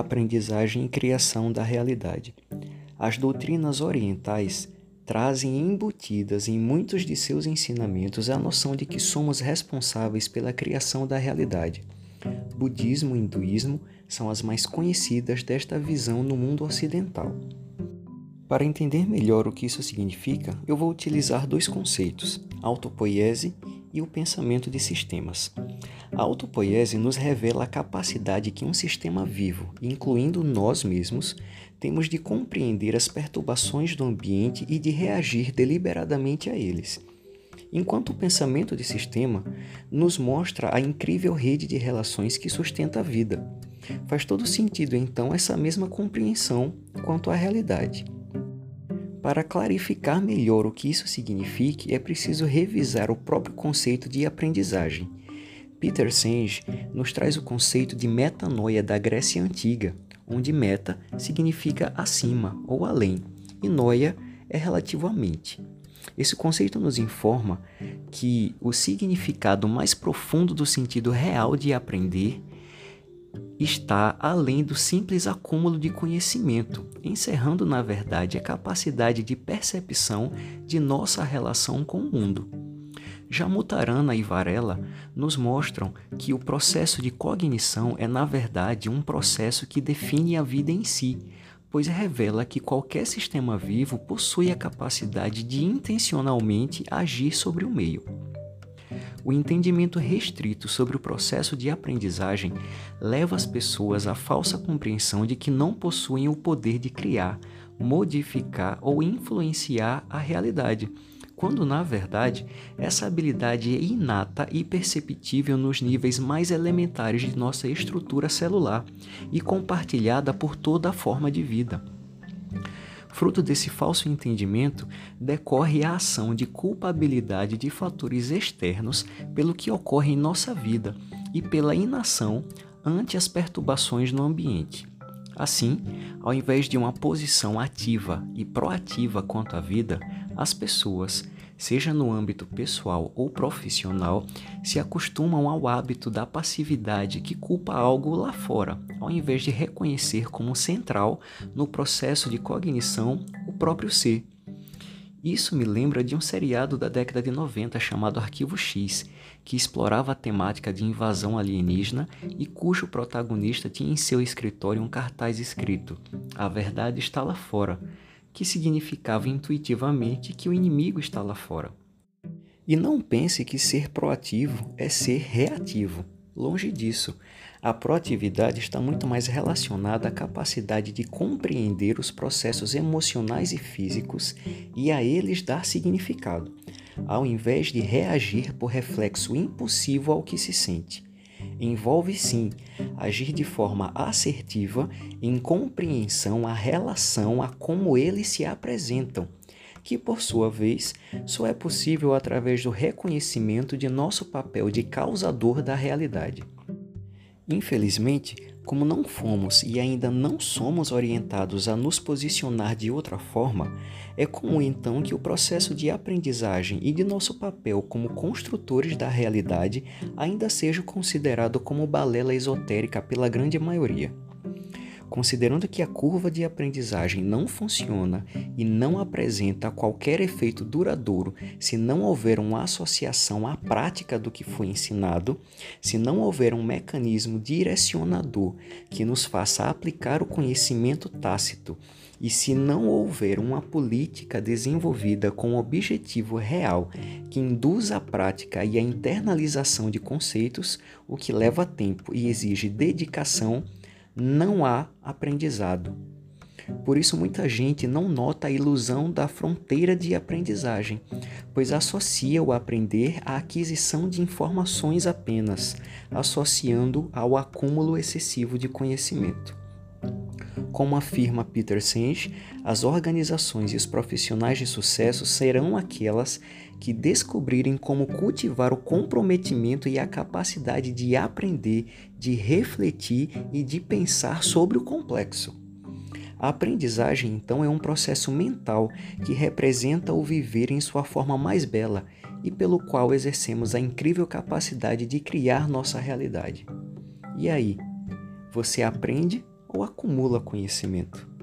aprendizagem e criação da realidade. As doutrinas orientais trazem embutidas em muitos de seus ensinamentos a noção de que somos responsáveis pela criação da realidade. Budismo e hinduísmo são as mais conhecidas desta visão no mundo ocidental. Para entender melhor o que isso significa, eu vou utilizar dois conceitos, autopoiese e o pensamento de sistemas. A autopoiese nos revela a capacidade que um sistema vivo, incluindo nós mesmos, temos de compreender as perturbações do ambiente e de reagir deliberadamente a eles. Enquanto o pensamento de sistema nos mostra a incrível rede de relações que sustenta a vida. Faz todo sentido então essa mesma compreensão quanto à realidade. Para clarificar melhor o que isso significa, é preciso revisar o próprio conceito de aprendizagem. Peter Senge nos traz o conceito de metanoia da Grécia Antiga, onde meta significa acima ou além e noia é relativo à mente. Esse conceito nos informa que o significado mais profundo do sentido real de aprender está além do simples acúmulo de conhecimento, encerrando, na verdade, a capacidade de percepção de nossa relação com o mundo. Já Mutarana e Varela nos mostram que o processo de cognição é, na verdade, um processo que define a vida em si, pois revela que qualquer sistema vivo possui a capacidade de intencionalmente agir sobre o meio. O entendimento restrito sobre o processo de aprendizagem leva as pessoas à falsa compreensão de que não possuem o poder de criar, modificar ou influenciar a realidade quando na verdade essa habilidade é inata e perceptível nos níveis mais elementares de nossa estrutura celular e compartilhada por toda a forma de vida. Fruto desse falso entendimento decorre a ação de culpabilidade de fatores externos pelo que ocorre em nossa vida e pela inação ante as perturbações no ambiente. Assim, ao invés de uma posição ativa e proativa quanto à vida, as pessoas, seja no âmbito pessoal ou profissional, se acostumam ao hábito da passividade que culpa algo lá fora, ao invés de reconhecer como central no processo de cognição o próprio ser. Isso me lembra de um seriado da década de 90 chamado Arquivo X, que explorava a temática de invasão alienígena e cujo protagonista tinha em seu escritório um cartaz escrito: A verdade está lá fora que significava intuitivamente que o inimigo está lá fora. E não pense que ser proativo é ser reativo. Longe disso. A proatividade está muito mais relacionada à capacidade de compreender os processos emocionais e físicos e a eles dar significado, ao invés de reagir por reflexo impulsivo ao que se sente envolve sim agir de forma assertiva em compreensão à relação a como eles se apresentam, que por sua vez só é possível através do reconhecimento de nosso papel de causador da realidade. Infelizmente, como não fomos e ainda não somos orientados a nos posicionar de outra forma, é comum então que o processo de aprendizagem e de nosso papel como construtores da realidade ainda seja considerado como balela esotérica pela grande maioria. Considerando que a curva de aprendizagem não funciona e não apresenta qualquer efeito duradouro se não houver uma associação à prática do que foi ensinado, se não houver um mecanismo direcionador que nos faça aplicar o conhecimento tácito e se não houver uma política desenvolvida com objetivo real que induza a prática e a internalização de conceitos, o que leva tempo e exige dedicação, não há aprendizado. Por isso, muita gente não nota a ilusão da fronteira de aprendizagem, pois associa o aprender à aquisição de informações apenas, associando ao acúmulo excessivo de conhecimento. Como afirma Peter Senge, as organizações e os profissionais de sucesso serão aquelas que descobrirem como cultivar o comprometimento e a capacidade de aprender, de refletir e de pensar sobre o complexo. A aprendizagem, então, é um processo mental que representa o viver em sua forma mais bela e pelo qual exercemos a incrível capacidade de criar nossa realidade. E aí, você aprende ou acumula conhecimento.